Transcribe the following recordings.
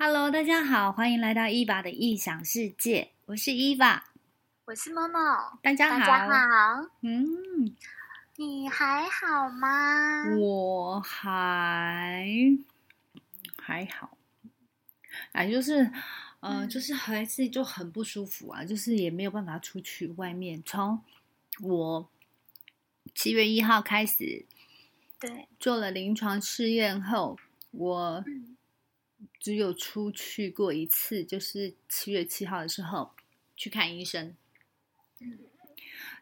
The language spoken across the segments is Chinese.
Hello，大家好，欢迎来到伊娃的异想世界，我是伊娃，我是默默，大家好，大家好，嗯，你还好吗？我还还好，哎，就是，呃，嗯。就是还是就很不舒服啊，就是也没有办法出去外面。从我七月一号开始对，做了临床试验后，我嗯只有出去过一次，就是七月七号的时候去看医生，嗯，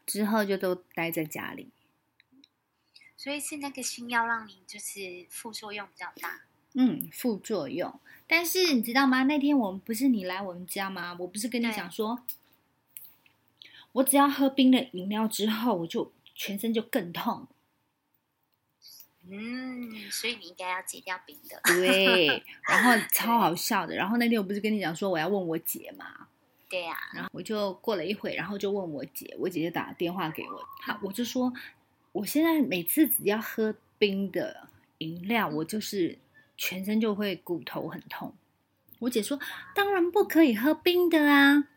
之后就都待在家里。所以是那个新药让你就是副作用比较大。嗯，副作用。但是你知道吗？那天我们不是你来我们家吗？我不是跟你讲说，我只要喝冰的饮料之后，我就全身就更痛。嗯，所以你应该要戒掉冰的。对，然后超好笑的。然后那天我不是跟你讲说我要问我姐嘛，对呀、然后我就过了一会，然后就问我姐，我姐就打电话给我，她我就说，我现在每次只要喝冰的饮料，我就是全身就会骨头很痛。我姐说，当然不可以喝冰的啊。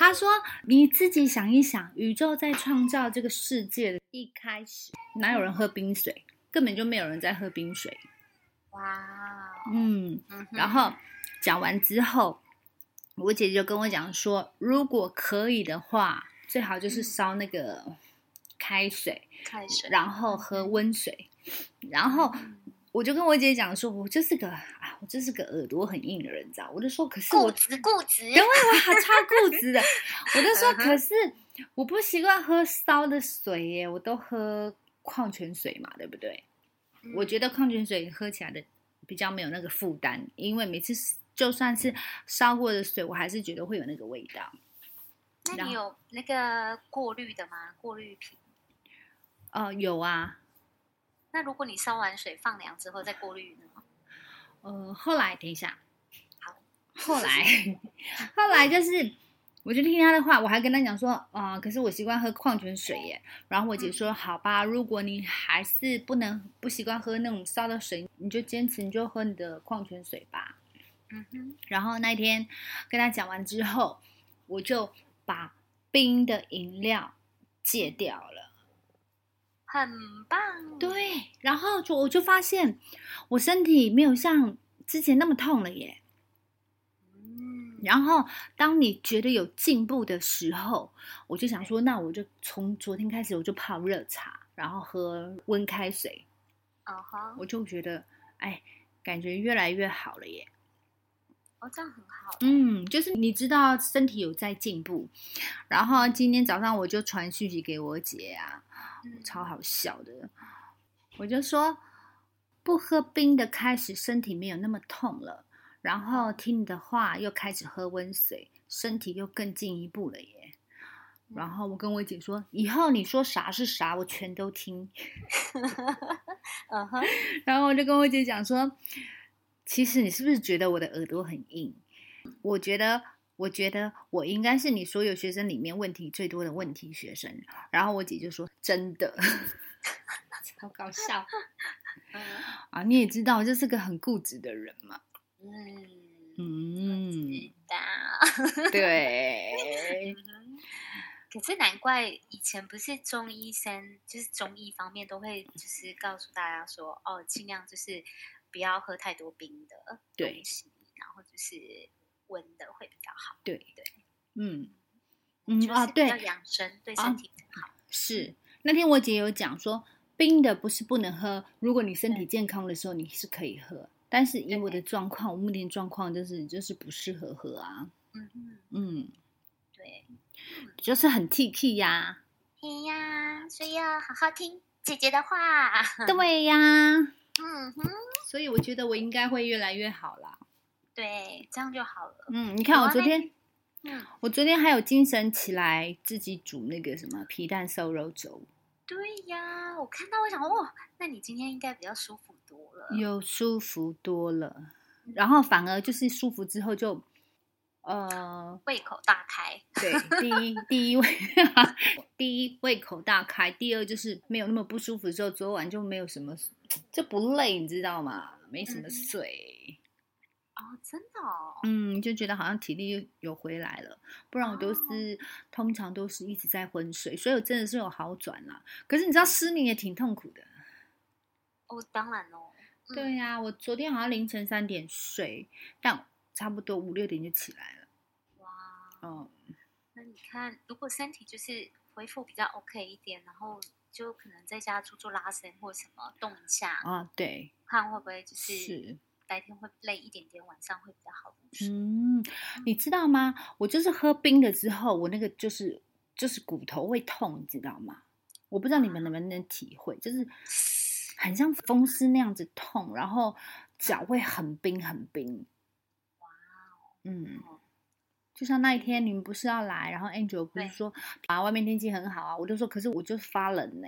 她说：“你自己想一想，宇宙在创造这个世界的一开始，哪有人喝冰水？根本就没有人在喝冰水。哇，嗯，嗯然后讲完之后，我姐姐就跟我讲说，如果可以的话，最好就是烧那个开水，开水，然后喝温水。然后嗯我就跟我姐姐讲说，我就是个啊，我就是个耳朵很硬的人，你知道？我就说，可是我固执固执，因为我超固执的，我就说，可是我不习惯喝烧的水耶，我都喝矿泉水嘛，对不对？我觉得得矿泉水喝起来的比较没有那个负担，因为每次就算是烧过的水，我还是觉得会有那个味道。那你有那个过滤的吗？过滤瓶？呃，有啊，那如果你烧完水放凉之后再过滤呢？呃，后来等一下，好，后来 后来就是，我就听他的话，我还跟他讲说，啊、可是我习惯喝矿泉水耶。然后我姐说，好吧，如果你还是不能不习惯喝那种烧的水，你就坚持，你就喝你的矿泉水吧。嗯哼，然后那天跟他讲完之后，我就把冰的饮料戒掉了。很棒。，对，然后就我就发现我身体没有像之前那么痛了耶。嗯，然后当你觉得有进步的时候，我就想说，那我就从昨天开始我就泡热茶，然后喝温开水，哦哈，我就觉得哎，感觉越来越好了耶。哦，这样很好。嗯，就是你知道身体有在进步，然后今天早上我就传讯息给我姐啊，嗯超好笑的，我就说不喝冰的开始身体没有那么痛了，然后听你的话又开始喝温水，身体又更进一步了耶。然后我跟我姐说，以后你说啥是啥，我全都听。嗯哼，然后我就跟我姐讲说，其实你是不是觉得我的耳朵很硬？我觉得，我觉得我应该是你所有学生里面问题最多的问题学生。然后我姐就说：“真的，好搞笑 嗯啊！你也知道，我就是个很固执的人嘛。嗯，嗯，知道。对，可是难怪以前不是中医生，就是中医方面都会就是告诉大家说，哦，尽量就是不要喝太多冰的对东西，然后就是温的会比较好，对对，嗯嗯啊，对，养生，对啊身体好。是。那天我姐有讲说，冰的不是不能喝，如果你身体健康的时候你是可以喝，但是以我的状况，我目前状况就是就是不适合喝啊，嗯嗯，嗯，对，就是很 T K 呀，哎呀，所以要好好听姐姐的话。对呀，嗯哼，所以我觉得我应该会越来越好啦。对，这样就好了。嗯，你看我昨天，嗯，我昨天还有精神起来自己煮那个什么皮蛋瘦肉粥，对呀，我看到我想，哦，那你今天应该比较舒服多了。有舒服多了，然后反而就是舒服之后就，呃，胃口大开。对，第一第一胃，第一胃口大开，第二就是没有那么不舒服的时候，昨晚就没有什么，就不累，你知道吗？没什么嗯睡。哦，真的哦，嗯，就觉得好像体力有回来了，不然我都是、通常都是一直在昏睡，所以我真的是有好转啦。可是你知道失眠也挺痛苦的。哦，当然哦，嗯对呀、我昨天好像凌晨三点睡，但差不多五六点就起来了。哇，哦，那你看，如果身体就是恢复比较 OK 一点，然后就可能在家做做拉伸或什么动一下，啊，对，看会不会就是是。白天会累一点点，晚上会比较好入睡。嗯，你知道吗？我就是喝冰的之后，我那个就是就是骨头会痛，你知道吗？我不知道你们能不能体会，就是很像风湿那样子痛，然后脚会很冰很冰。哇哦嗯，哦，就像那一天你们不是要来，然后 Angel 不是说啊外面天气很好啊，我就说可是我就是发冷呢、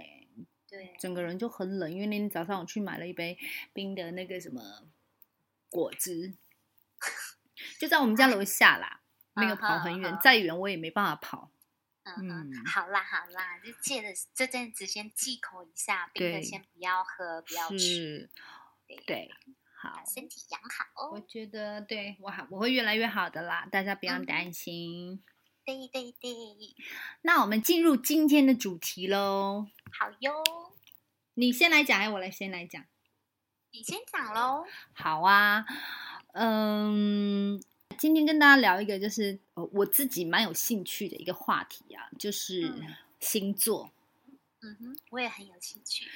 对，整个人就很冷，因为那天早上我去买了一杯冰的那个什么果汁，就在我们家楼下啦，没有跑很远再远我也没办法跑。嗯好啦好啦，就借着这阵子先忌口一下，冰的对先不要喝，不要吃，对，对，好，身体养好我哦。觉得对我好，我会越来越好的啦，大家不要嗯担心。对对对，那我们进入今天的主题喽，好哟，你先来讲，还是我来先来讲？你先讲喽。好啊，嗯，今天跟大家聊一个就是呃我自己蛮有兴趣的一个话题啊，就是嗯星座。嗯哼，我也很有兴趣。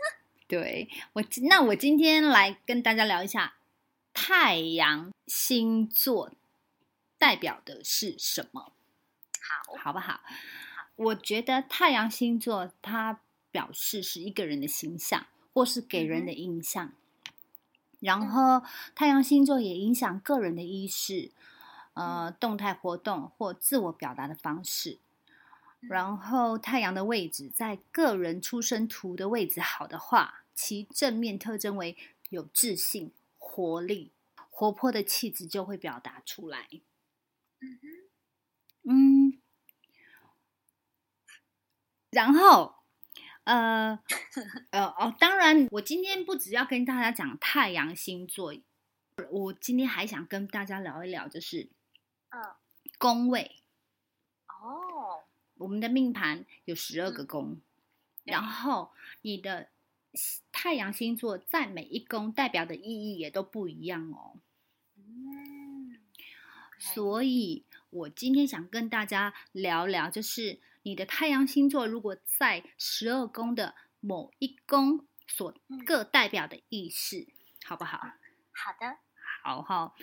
对我，那我今天来跟大家聊一下太阳星座代表的是什么，好，好不好？我觉得太阳星座它表示是一个人的形象，或是给人的印象。然后，太阳星座也影响个人的意识、呃，动态活动或自我表达的方式。然后，太阳的位置在个人出生图的位置好的话，其正面特征为有自信、活力、活泼的气质就会表达出来。嗯。然后，呃，呃哦，当然，我今天不只要跟大家讲太阳星座，我今天还想跟大家聊一聊，就是嗯，宫位。哦，我们的命盘有十二个嗯宫，对然后你的太阳星座在每一宫代表的意义也都不一样哦。嗯，所以我今天想跟大家聊聊，就是你的太阳星座如果在十二宫的某一宫所嗯各代表的意识，好不好？好的，好哈。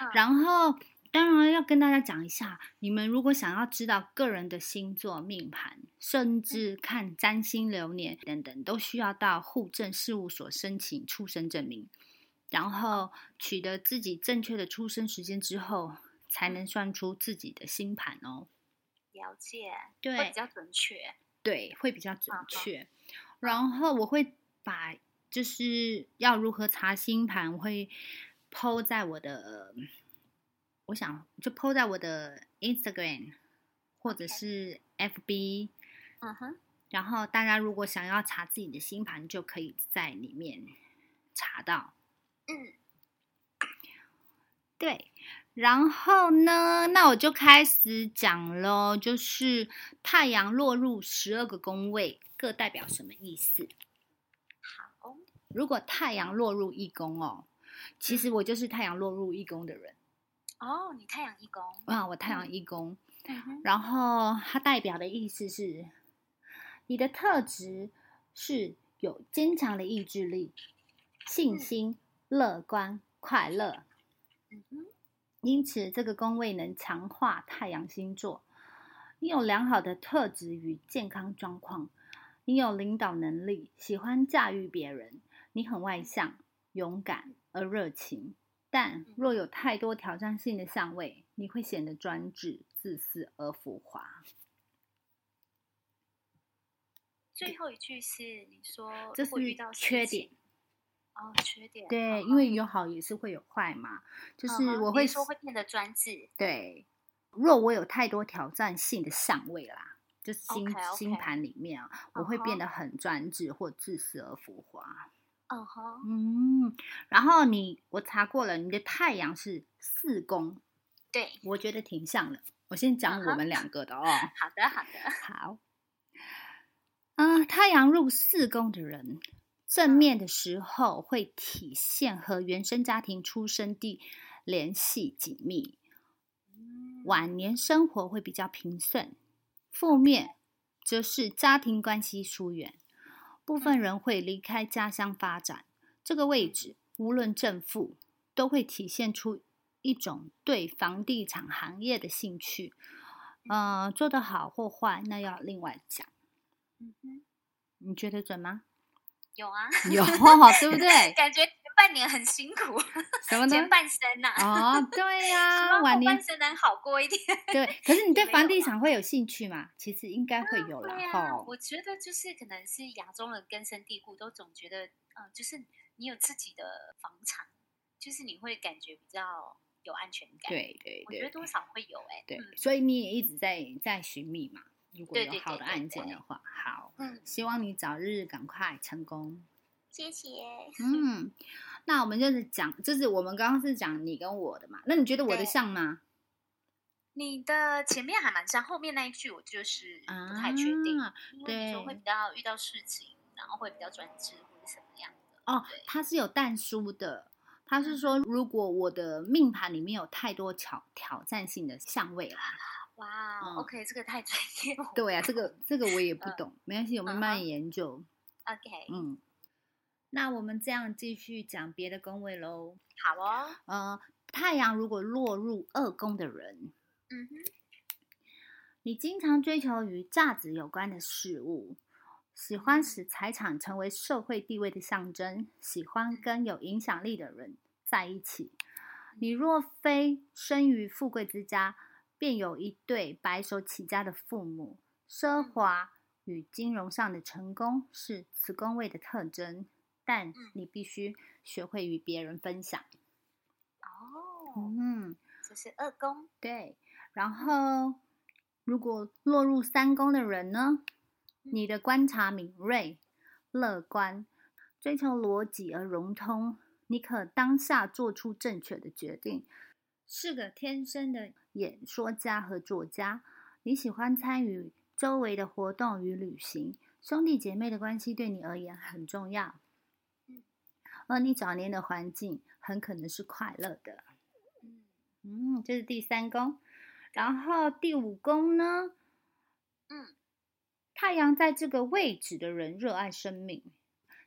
嗯然后当然要跟大家讲一下，你们如果想要知道个人的星座命盘，甚至看占星流年等等，都需要到户政事务所申请出生证明，然后取得自己正确的出生时间之后，才能算出自己的星盘哦。了解，对会对比较准确。对，会比较准确。然后我会把就是要如何查星盘，我会抛在我的，我想就抛在我的 Instagram 或者是 FB。嗯哼，然后大家如果想要查自己的星盘，就可以在里面查到。嗯，对，然后呢，那我就开始讲喽，就是太阳落入十二个宫位，各代表什么意思？好，如果太阳落入一宫哦，其实我就是太阳落入一宫的人哦，你太阳一宫，啊，我太阳一宫，嗯，然后它代表的意思是，你的特质是有坚强的意志力、信心、乐观、快乐，嗯哼，因此这个宫位能强化太阳星座。你有良好的特质与健康状况，你有领导能力，喜欢驾驭别人，你很外向、勇敢而热情。但若有太多挑战性的相位，你会显得专制、自私而浮华。最后一句是你说这是遇到缺情点。哦，缺点，对，嗯因为有。好也是会有坏嘛，就嗯是我会说会变得专制，对，若我有太多挑战性的相位啦，就是星星盘里面啊，我会变得很专制或自私而浮华。哦吼，嗯，然后你我查过了，你的太阳是四宫，对，我觉得挺像的。我先讲我们两个的哦。好的好的，好，啊、太阳入四宫的人，正面的时候会体现和原生家庭出生地联系紧密，嗯晚年生活会比较平顺；负面则是家庭关系疏远，部分人会离开家乡发展。这个位置无论正负，都会体现出一种对房地产行业的兴趣。呃，做得好或坏，那要另外讲。嗯哼，你觉得准吗？有啊，有，对不对？感觉前半年很辛苦，什么呢？前半生呐、啊，哦，对希呀、望 后晚年半生能好过一点。对。可是你对房地产会有兴趣吗？其实应该会有啦，对吼、啊，我觉得就是可能是亚洲人根深蒂固，都总觉得，嗯、就是你有自己的房产，就是你会感觉比较有安全感。，对对对我觉得多少会有哎、对，嗯所以你也一直在在寻觅嘛。如果有好的案件的话，好，嗯，希望你早日赶快成功。谢谢。嗯，那我们就是讲，就是我们刚刚是讲你跟我的嘛，那你觉得我的像吗？你的前面还蛮像，后面那一句我就是不太确定，啊对会比较遇到事情，然后会比较专制或者什么样的。哦对，它是有淡书的。他嗯是说，如果我的命盘里面有太多挑挑战性的相位啦，哇、嗯 o k 这个太专业了。对呀、这个这个我也不嗯懂，没关系，我们嗯慢慢研究。OK，、嗯，那我们这样继续讲别的宫位喽。好哦。呃，太阳如果落入二宫的人，嗯哼，你经常追求与价值有关的事物，喜欢使财产成为社会地位的象征，喜欢跟有影响力的人在一起。你若非生于富贵之家，便有一对白手起家的父母。奢华与金融上的成功是此宫位的特征，但你必须学会与别人分享。哦，嗯，这是二宫。对。然后，如果落入三宫的人呢？你的观察敏锐、乐观，追求逻辑而融通，你可当下做出正确的决定，是个天生的演说家和作家。你喜欢参与周围的活动与旅行，兄弟姐妹的关系对你而言很重要。嗯而你早年的环境很可能是快乐的。嗯嗯，这是第三宫，然后第五宫呢？嗯，太阳在这个位置的人热爱生命，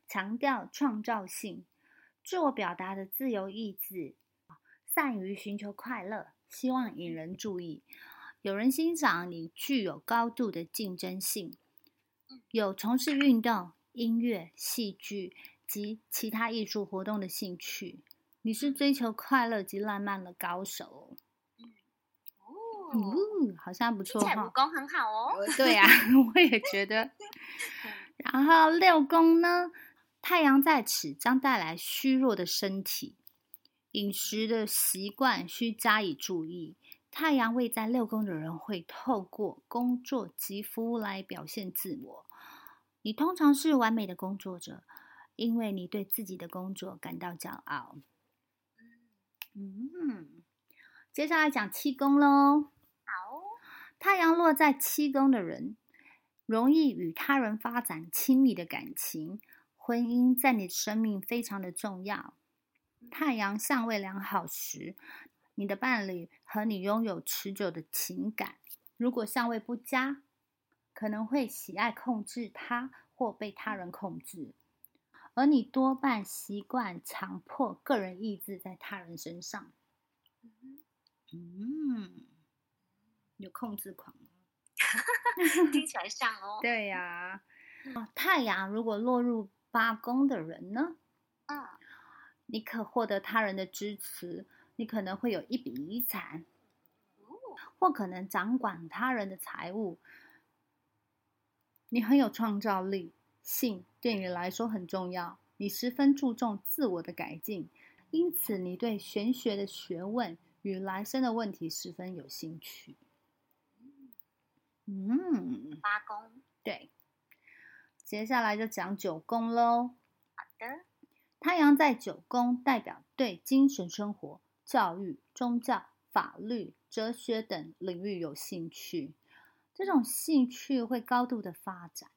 强调创造性，自我表达的自由意志，善于寻求快乐，希望引人注意。有人欣赏你具有高度的竞争性，有从事运动、音乐、戏剧及其他艺术活动的兴趣。你是追求快乐及浪漫的高手哦，好像不错哈武。功很好哦。对呀、我也觉得。然后六宫呢，太阳在此将带来虚弱的身体，饮食的习惯需加以注意。太阳位在六宫的人会透过工作及服务来表现自我。你通常是完美的工作者，因为你对自己的工作感到骄傲。嗯，接下来讲七宫喽。好，太阳落在七宫的人，容易与他人发展亲密的感情，婚姻在你的生命非常的重要。太阳相位良好时，你的伴侣和你拥有持久的情感；如果相位不佳，可能会喜爱控制他或被他人控制，而你多半习惯强迫个人意志在他人身上。嗯，有控制狂。听起来像哦。对呀、啊，太阳如果落入八宫的人呢，嗯你可获得他人的支持，你可能会有一笔遗产，哦或可能掌管他人的财物。你很有创造力，性对你来说很重要，你十分注重自我的改进，因此你对玄学的学问与来生的问题十分有兴趣。嗯，八宫，对，接下来就讲九宫喽。好的。太阳在九宫，代表对精神生活、教育、宗教、法律、哲学等领域有兴趣，这种兴趣会高度的发展，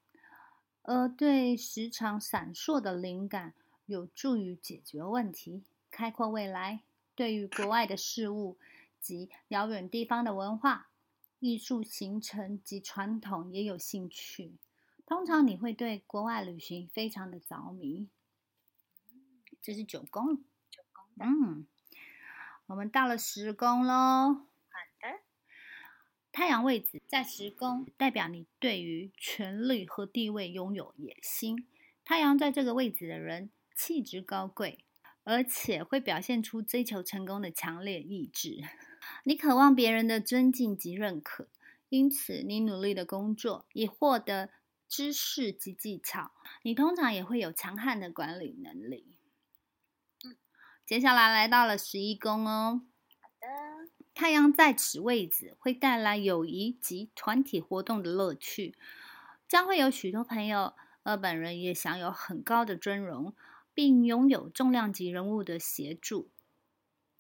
而对时常闪烁的灵感有助于解决问题、开阔未来。对于国外的事物及遥远地方的文化、艺术形成及传统也有兴趣。通常你会对国外旅行非常的着迷。这是九宫，九宫的。嗯，我们到了十宫喽。好的，太阳位置在十宫，代表你对于权力和地位拥有野心。太阳在这个位置的人，气质高贵，而且会表现出追求成功的强烈意志。你渴望别人的尊敬及认可，因此你努力的工作，以获得知识及技巧。你通常也会有强悍的管理能力。接下来来到了十一宫哦。好的，太阳在此位置会带来友谊及团体活动的乐趣，将会有许多朋友，而本人也享有很高的尊荣，并拥有重量级人物的协助。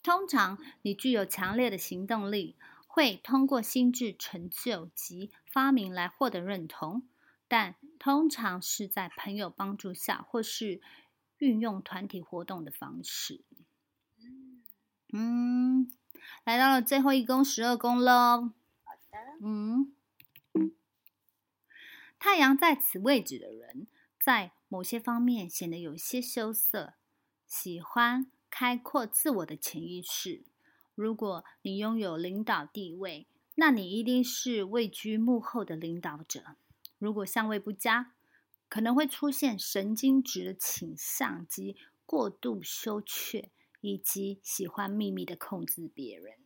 通常，你具有强烈的行动力，会通过心智成就及发明来获得认同，但通常是在朋友帮助下，或是运用团体活动的方式。嗯，嗯，来到了最后一宫十二宫喽。好的，嗯，太阳在此位置的人，在某些方面显得有些羞涩，喜欢开阔自我的潜意识。如果你拥有领导地位，那你一定是位居幕后的领导者。如果相位不佳，可能会出现神经质的倾向及过度羞怯，以及喜欢秘密的控制别人。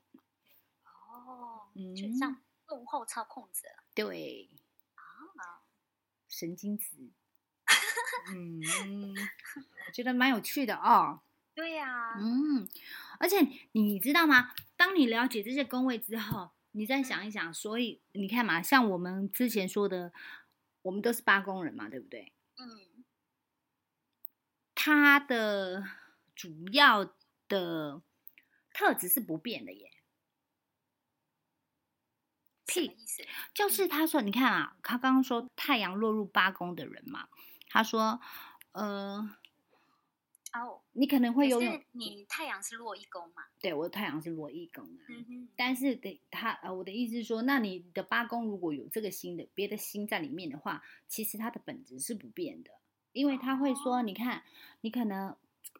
哦，嗯就像幕后操控者对，啊，神经质。嗯，我觉得蛮有趣的哦。对呀，嗯，而且你知道吗？当你了解这些宫位之后，你再想一想，所以你看嘛，像我们之前说的，我们都是八宫人嘛，对不对？嗯，他的主要的特质是不变的耶。屁？就是他说，你看啊，他刚刚说太阳落入八宫的人嘛，他说，呃，哦，你可能会有，你太阳是落一宫嘛？对，我的太阳是落一宫啊，嗯，但是得他呃，我的意思是说，那你的八宫如果有这个星的别的星在里面的话，其实它的本质是不变的，因为他会说，哦你看，你可能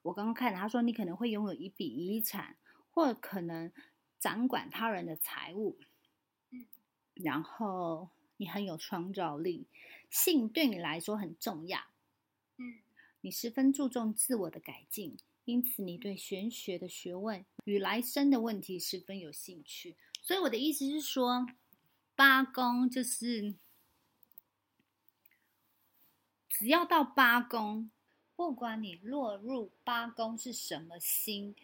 我刚刚看了，他说你可能会拥有一笔遗产，或可能掌管他人的财物，嗯，然后你很有创造力，性对你来说很重要，嗯，你十分注重自我的改进，因此你对玄学的学问与来生的问题十分有兴趣。所以我的意思是说，八宫就是只要到八宫，不管你落入八宫是什么星，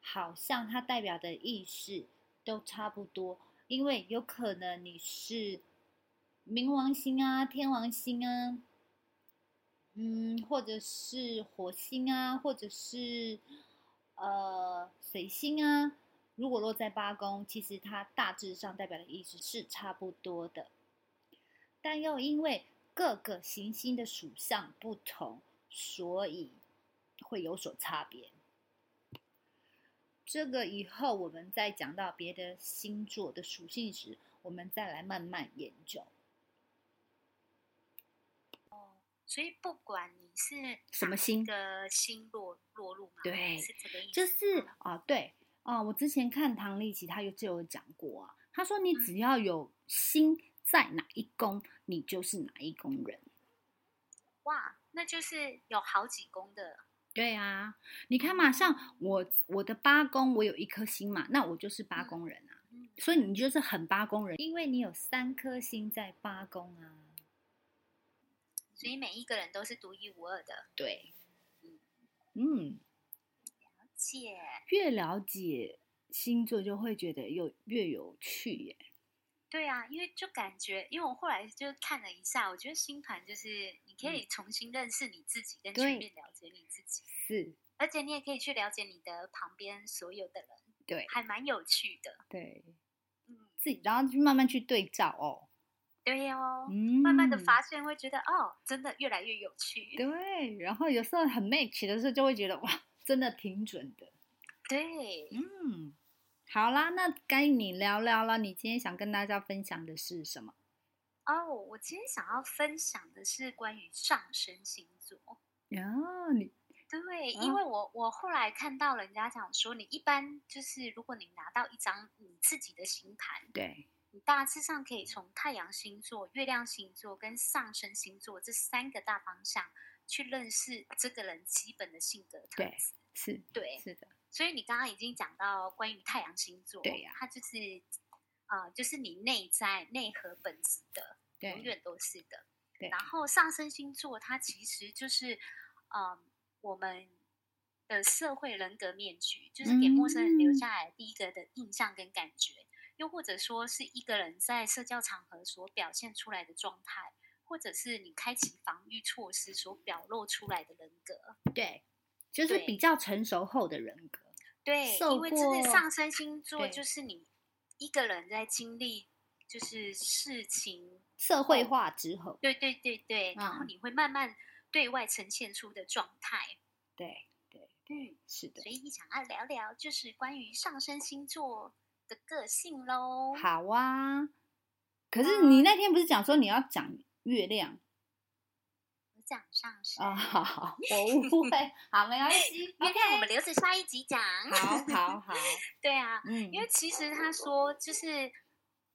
好像它代表的意识都差不多，因为有可能你是冥王星啊、天王星啊。嗯，或者是火星啊，或者是呃水星啊，如果落在八宫，其实它大致上代表的意思是差不多的，但又因为各个行星的属相不同，所以会有所差别。这个以后我们再讲到别的星座的属性时，我们再来慢慢研究。所以不管你是什么星的星落落入嘛，对是这个意思，就是啊、对啊、我之前看唐立奇，他有就有讲过啊，他说你只要有心在哪一宫，你就是哪一宫人。哇，那就是有好几宫的，对啊，你看嘛，像我我的八宫，我有一颗星嘛，那我就是八宫人啊，嗯，所以你就是很八宫人，因为你有三颗星在八宫啊。所以每一个人都是独一无二的。对，嗯，了解，越了解星座，就会觉得有越有趣耶。对啊，因为就感觉，因为我后来就看了一下，我觉得星盘就是你可以重新认识你自己，跟对全面了解你自己，是，而且你也可以去了解你的旁边所有的人，对还蛮有趣的。对，嗯，自己然后去慢慢去对照哦，对哦，嗯，慢慢的发现会觉得哦，真的越来越有趣。对，然后有时候很 match 的时候，就会觉得哇，真的挺准的。对，嗯，好啦，那该你聊聊了。你今天想跟大家分享的是什么？哦，我今天想要分享的是关于上升星座。哦，你对，啊因为我我后来看到人家讲说，你一般就是如果你拿到一张你自己的星盘，对你大致上可以从太阳星座、月亮星座跟上升星座这三个大方向去认识这个人基本的性格特对质。是对，是的，所以你刚刚已经讲到关于太阳星座，对呀它就是呃，就是你内在内核本质的，永对远都是的。对然后上升星座它其实就是，嗯，我们的社会人格面具，就是给陌生人留嗯下来第一个的印象跟感觉，又或者说是一个人在社交场合所表现出来的状态，或者是你开启防御措施所表露出来的人格。对，就是比较成熟后的人格。对，因为这个上升星座就是你一个人在经历就是事情，社会化之后，对对对对，然后嗯你会慢慢对外呈现出的状态。对对，嗯，是的所。以想要聊聊就是关于上升星座的个性喽。好啊，可是你那天不是讲说你要讲月亮我讲上升啊？好好，我误 会，好，没关系。月亮我们留着下一集讲。好好好，对啊，嗯，因为其实他说就是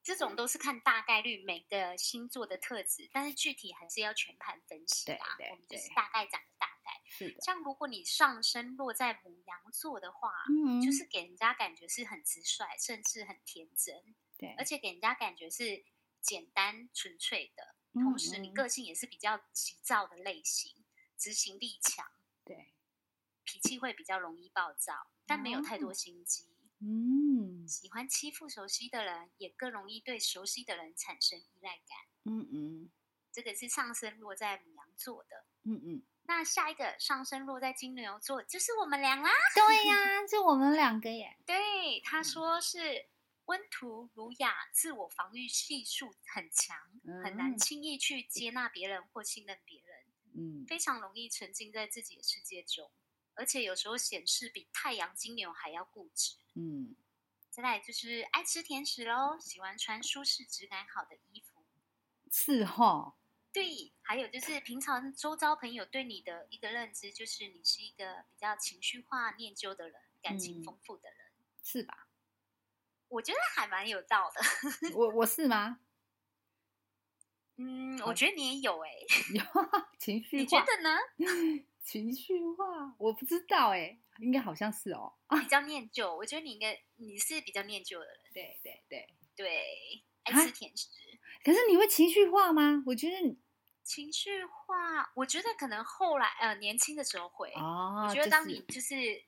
这种都是看大概率每个星座的特质，但是具体还是要全盘分析啊。对对我们就是大概讲个大概。是的，像如果你上升落在母羊座的话，嗯，就是给人家感觉是很直率，甚至很天真，对，而且给人家感觉是简单纯粹的。嗯同时，你嗯个性也是比较急躁的类型，执行力强，对，脾气会比较容易暴躁，但没有太多哦心机。嗯喜欢欺负熟悉的人，也更容易对熟悉的人产生依赖感。嗯嗯。这个是上升落在母羊座的。嗯嗯，那下一个上升落在金牛座，就是我们俩啦。对呀，就我们两个耶，对，他嗯。说是温图儒雅，自我防御系数很强，很难嗯。轻易去接纳别人或信任别人，嗯，非常容易沉浸在自己的世界中，而且有时候显示比太阳金牛还要固执。嗯，再来就是爱吃甜食喽，喜欢穿舒适质感好的衣服。是哈，对，还有就是平常周遭朋友对你的一个认知，就是你是一个比较情绪化、念旧的人，感情嗯丰富的人。是吧？我觉得还蛮有道的。我我是吗？嗯，我觉得你也有哎、有 情绪你觉，得呢？情绪化，我不知道哎，应该好像是哦。比较念旧，我觉得你应该你是比较念旧的人，对对对，对，爱啊吃甜食，可是你会情绪化吗？我觉得情绪化，我觉得可能后来呃年轻的时候会，哦，我觉得当你就是就是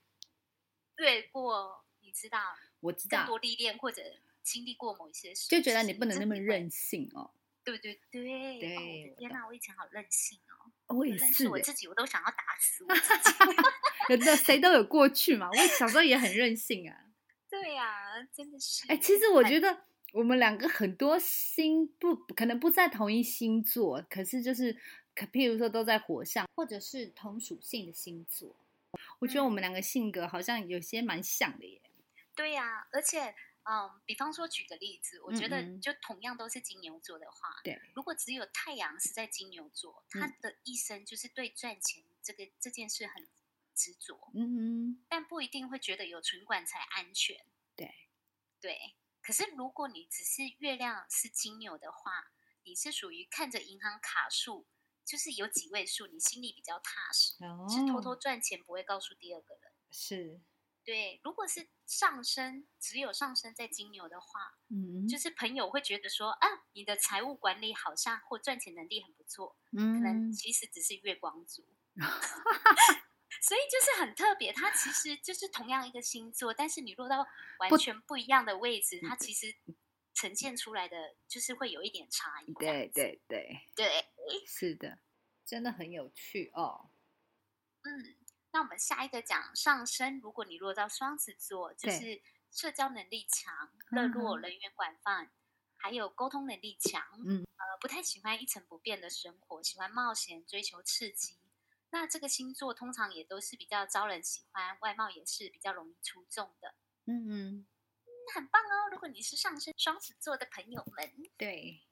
越过你知道我知道，更多历练或者经历过某一些事，就觉得你不能那么任性哦。对对对，对天哪，我以前好任性哦！我也认是我自己，我都想要打死我自己。有的谁都有过去嘛。我小时候也很任性啊。对呀、真的是。哎、其实我很觉得我们两个很多星不可能不在同一星座，可是就是可譬如说都在火象，或者是同属性的星座。我觉得我们两个性格好像有些蛮像的耶。对呀、而且嗯，比方说举个例子，我觉得嗯。嗯就同样都是金牛座的话，对，如果只有太阳是在金牛座，嗯。他的一生就是对赚钱这个这件事很执着，嗯但不一定会觉得有存款才安全。对。对，可是如果你只是月亮是金牛的话，你是属于看着银行卡数，就是有几位数，你心里比较踏实，哦是偷偷赚钱不会告诉第二个人。是，对，如果是上升，只有上升在金牛的话，嗯，就是朋友会觉得说，啊，你的财务管理好像或赚钱能力很不错，嗯可能嗯，其实只是月光族。所以就是很特别，它其实就是同样一个星座，但是你落到完全不一样的位置，它嗯其实呈现出来的就是会有一点差异。对对对，对，是的。真的很有趣哦。嗯，那我们下一个讲上升，如果你落到双子座，就是社交能力强、热络、人缘广泛，还有沟通能力强。嗯，呃，不太喜欢一成不变的生活，喜欢冒险、追求刺激。那这个星座通常也都是比较招人喜欢，外貌也是比较容易出众的。嗯嗯，很棒哦！如果你是上升双子座的朋友们，对，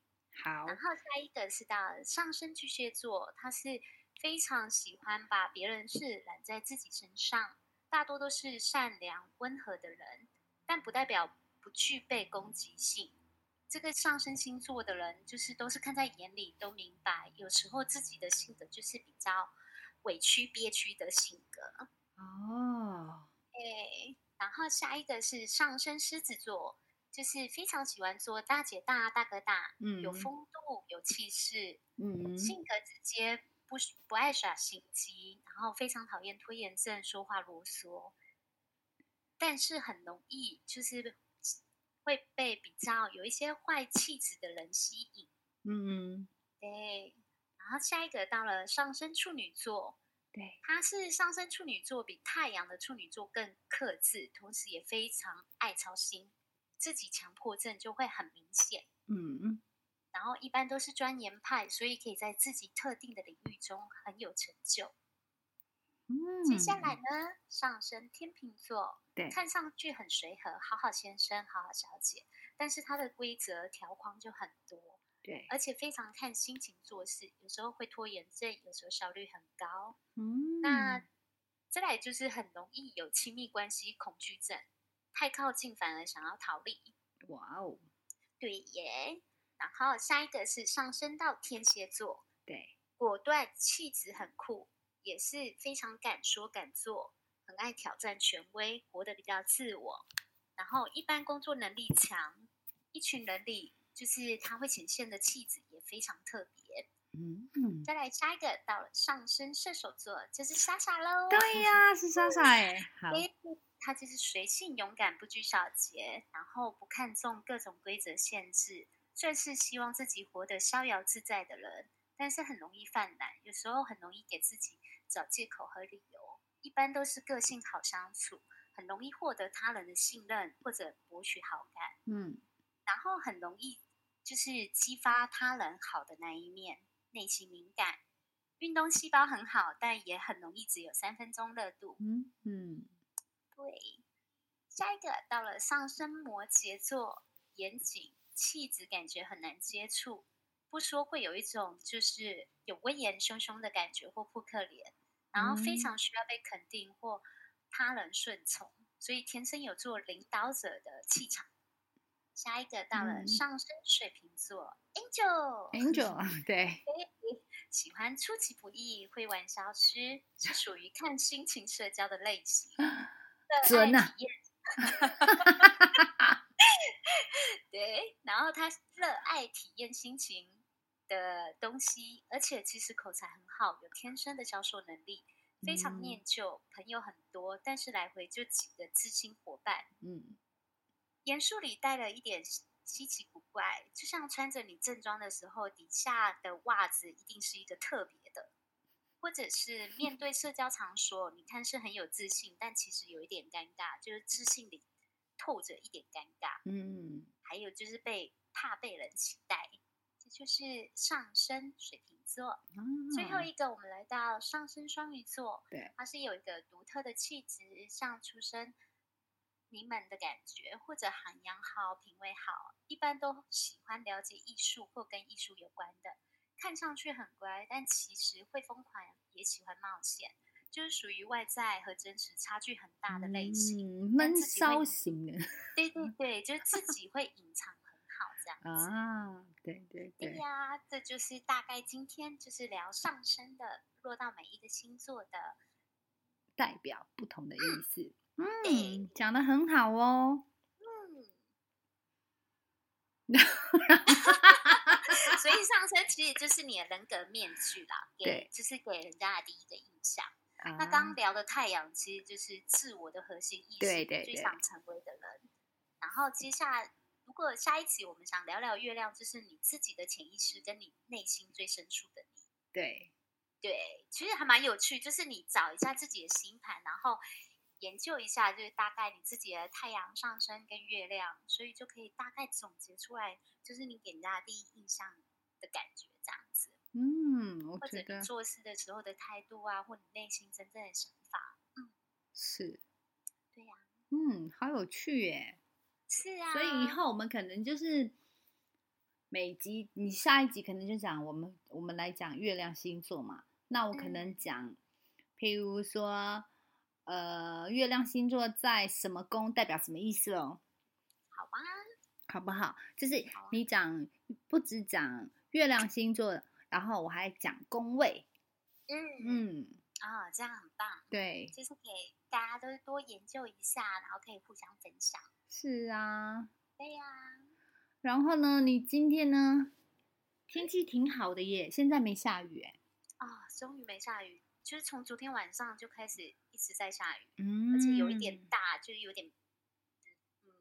好。然后下一个是到上升巨蟹座，它是非常喜欢把别人事揽在自己身上，大多都是善良温和的人，但不代表不具备攻击性。这个上升星座的人，就是都是看在眼里，都明白，有时候自己的性格就是比较。委屈憋屈的性格哦，哎，然后下一个是上升狮子座，就是非常喜欢做大姐大、大哥大，嗯，有风度、有气势，嗯，性格直接，不不爱耍心机，然后非常讨厌拖延症、说话啰嗦，但是很容易就是会被比较有一些坏气质的人吸引，嗯，对。然后下一个到了上升处女座，对，他是上升处女座，比太阳的处女座更克制，同时也非常爱操心，自己强迫症就会很明显。嗯嗯。然后一般都是钻研派，所以可以在自己特定的领域中很有成就。嗯。接下来呢，上升天秤座，对，看上去很随和，好好先生，好好小姐，但是他的规则条框就很多。对，而且非常看心情做事，有时候会拖延症，有时候效率很高。嗯，那再来就是很容易有亲密关系恐惧症，太靠近反而想要逃离。哇哦，对耶。然后下一个是上升到天蝎座，对，果断，气质很酷，也是非常敢说敢做，很爱挑战权威，活得比较自我。然后一般工作能力强，一群人里。就是他会显现的气质也非常特别，嗯嗯。再来下一个到了上升射手座，就是莎莎喽。对呀，是莎莎哎。好。他就是随性勇敢，不拘小节，然后不看重各种规则限制，算是希望自己活得逍遥自在的人，但是很容易犯懒，有时候很容易给自己找借口和理由。一般都是个性好相处，很容易获得他人的信任或者博取好感。嗯。然后很容易就是激发他人好的那一面，内心敏感，运动细胞很好，但也很容易只有三分钟热度。嗯嗯，对。下一个到了上升摩羯座，严谨，气质感觉很难接触，不说会有一种就是有威严汹汹的感觉或扑克脸，然后非常需要被肯定或他人顺从，所以天生有做领导者的气场。下一个到了上升水瓶座，Angel，Angel，对，喜欢出其不意，会玩消失，是属于看心情社交的类型，准呐，对，然后他热爱体验心情的东西，而且其实口才很好，有天生的销售能力，非常念旧，朋友很多，但是来回就几个知心伙伴，嗯。严肃里带了一点稀奇古怪，就像穿着你正装的时候，底下的袜子一定是一个特别的，或者是面对社交场所，你看是很有自信，但其实有一点尴尬，就是自信里透着一点尴尬。嗯，还有就是被怕被人期待，这就是上升水瓶座。最后一个，我们来到上升双鱼座，对，它是有一个独特的气质，像出身。名门的感觉，或者涵养好、品味好，一般都喜欢了解艺术或跟艺术有关的。看上去很乖，但其实会疯狂，也喜欢冒险，就是属于外在和真实差距很大的类型，闷骚型的。对对 对，就是自己会隐藏很好这样子啊。对对对对呀，这就是大概今天就是聊上升的，落到每一个星座的代表不同的意思。嗯，讲的很好哦。嗯，所以上升其实就是你的人格面具啦，给，就是给人家的第一个印象。那刚聊的太阳其实就是自我的核心意识，对对最想成为的人。然后接下来，如果下一期我们想聊聊月亮，就是你自己的潜意识跟你内心最深处的你。对。对，其实还蛮有趣，就是你找一下自己的星盘，然后研究一下，就是大概你自己的太阳上升跟月亮，所以就可以大概总结出来，就是你给人家第一印象的感觉这样子。嗯，我觉得做事的时候的态度啊，或你内心真正的想法。嗯是，对呀、嗯，好有趣耶。是啊。所以以后我们可能就是每集，你下一集可能就讲我们我们来讲月亮星座嘛。那我可能嗯讲，譬如说，呃，月亮星座在什么宫代表什么意思哦，好吧，好不好？就是你讲不只讲月亮星座，然后我还讲宫位。嗯嗯，啊、这样很棒，对，就是给大家都多研究一下，然后可以互相分享。是啊。对呀、然后呢，你今天呢，天气挺好的耶，现在没下雨哎。啊、终于没下雨，就是从昨天晚上就开始一直在下雨，嗯，而且有一点大，就是有点，嗯，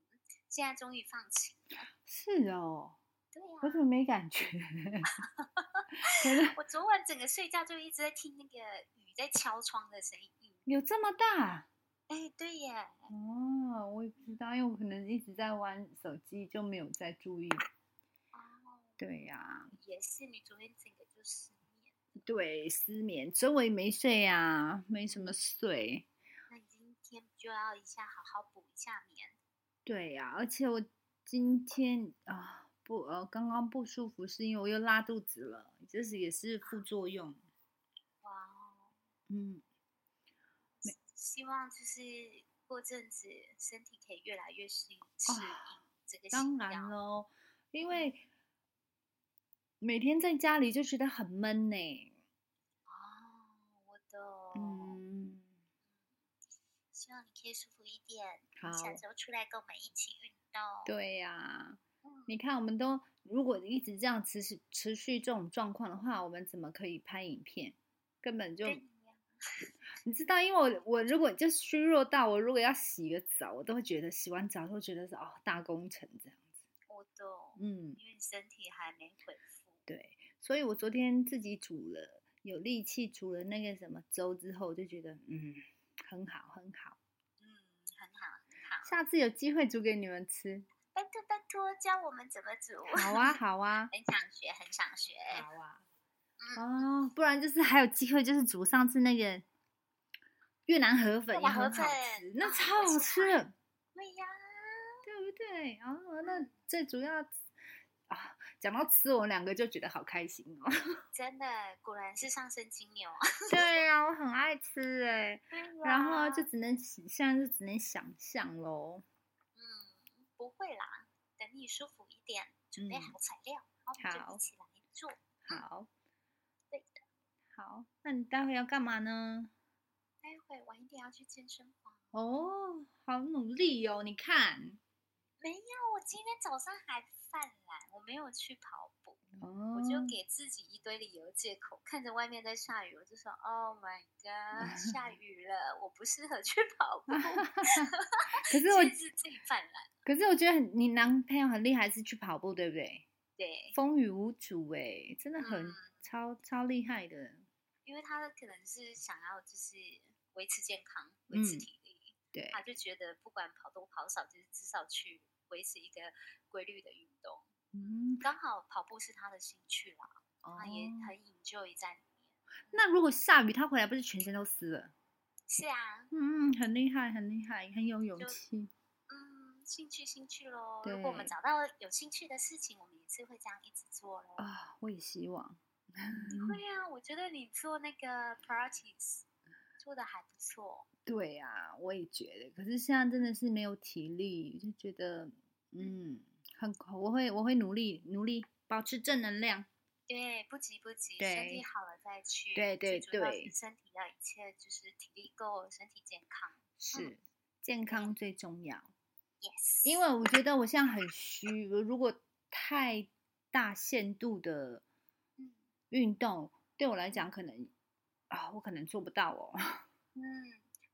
现在终于放晴了。是哦，对呀、我怎么没感觉？我昨晚整个睡觉就一直在听那个雨在敲窗的声音。有这么大哎，对耶，哦，我也不知道，因为我可能一直在玩手机，就没有在注意。哦，对呀、也是，你昨天整个就失眠，对，失眠，所以我也没睡呀、没什么睡。那你今天就要一下好好补一下眠。对呀、而且我今天啊不呃刚刚不舒服，是因为我又拉肚子了，这是也是副作用。哇哦，嗯，希望就是过阵子身体可以越来越适应适应这个当然药。喽，因为每天在家里就觉得很闷呢。哦，我懂。嗯，希望你可以舒服一点。好下周出来跟我们一起运动。，对呀、嗯，你看，我们都如果一直这样持续持续这种状况的话，我们怎么可以拍影片？根本就 你知道，因为我我如果就虚弱到我如果要洗个澡，我都会觉得洗完澡都觉得是哦大工程这样子。我懂，嗯，因为身体还没恢复。对，所以我昨天自己煮了有力气煮了那个什么粥之后，我就觉得嗯很好很好。嗯，很好，很好。下次有机会煮给你们吃。拜托拜托，教我们怎么煮。好啊，好啊，很想学，很想学。好啊。嗯，哦，不然就是还有机会，就是煮上次那个越南河粉越也很好南河粉吃，那啊超好吃的，对呀。对不对？哦，那最主要啊，讲到吃，我们两个就觉得好开心哦。真的，果然是上升金牛。对呀、我很爱吃 哎，对然后就只能现在就只能想象喽。嗯，不会啦，等你舒服一点，准备嗯好材料，然后我们好就一起来做。好，对的，好，那你待会要干嘛呢？待会晚一点要去健身房。哦，好努力哦，你看，没有，我今天早上还犯懒，我没有去跑步，哦，我就给自己一堆理由借口。看着外面在下雨，我就说：“Oh my god，下雨了，我不适合去跑步。可是我自己犯懒。可是我觉得你男朋友很厉害，是去跑步，对不对？对，风雨无阻哎，真的很、嗯超超厉害的。因为他可能是想要就是维持健康、维持嗯体力，对，他就觉得不管跑多跑少，就是至少去维持一个规律的运动。嗯，刚好跑步是他的兴趣啦，哦他也很 enjoy 在里面。那如果下雨，他回来不是全身都湿了？是啊，嗯，很厉害，很厉害，很有勇就气。嗯，兴趣兴趣喽。如果我们找到有兴趣的事情，我们也是会这样一直做喽。啊，我也希望。会 啊，我觉得你做那个 practice 做的还不错。对啊，我也觉得。可是现在真的是没有体力，就觉得嗯，很我会我会努力努力保持正能量。对，不急不急，身体好了再去。对对对身体要一切就是体力够，身体健康。是健康最重要。Yes，因为我觉得我现在很虚，如果太大限度的嗯运动，对我来讲可能啊，我可能做不到哦。嗯，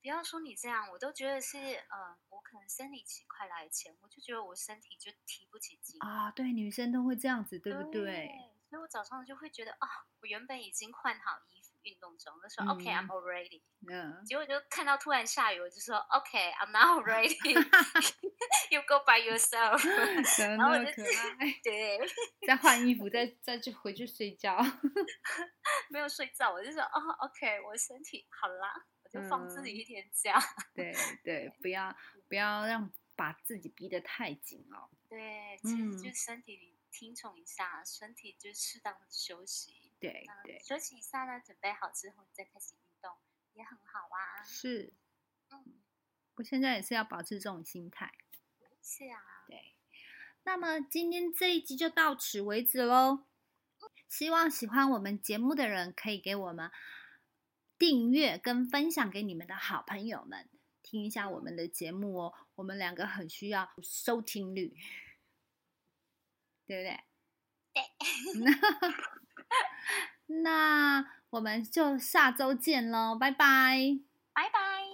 不要说你这样，我都觉得是呃，我可能生理期快来前，我就觉得我身体就提不起劲，啊，对，女生都会这样子，对不对？所以我早上就会觉得哦，我原本已经换好衣服，运动装，我就说 OK，I'm all ready。嗯，结果就看到突然下雨，我就说 OK，I'm not ready。You go by yourself。真然后我就可爱。对，再换衣服，再再去回去睡觉。没有睡觉，我就说哦，OK，我身体好啦，我就放自己嗯一天假。对对，不要不要让把自己逼得太紧哦。对，其实就嗯身体里听从一下，身体就适当的休息。对那对，休息一下呢，准备好之后，你再开始运动，也很好啊。是。嗯，我现在也是要保持这种心态。是啊，对，那么今天这一集就到此为止喽。希望喜欢我们节目的人可以给我们订阅跟分享给你们的好朋友们，听一下我们的节目哦。我们两个很需要收听率，对不对？对。那我们就下周见喽，拜拜。拜拜。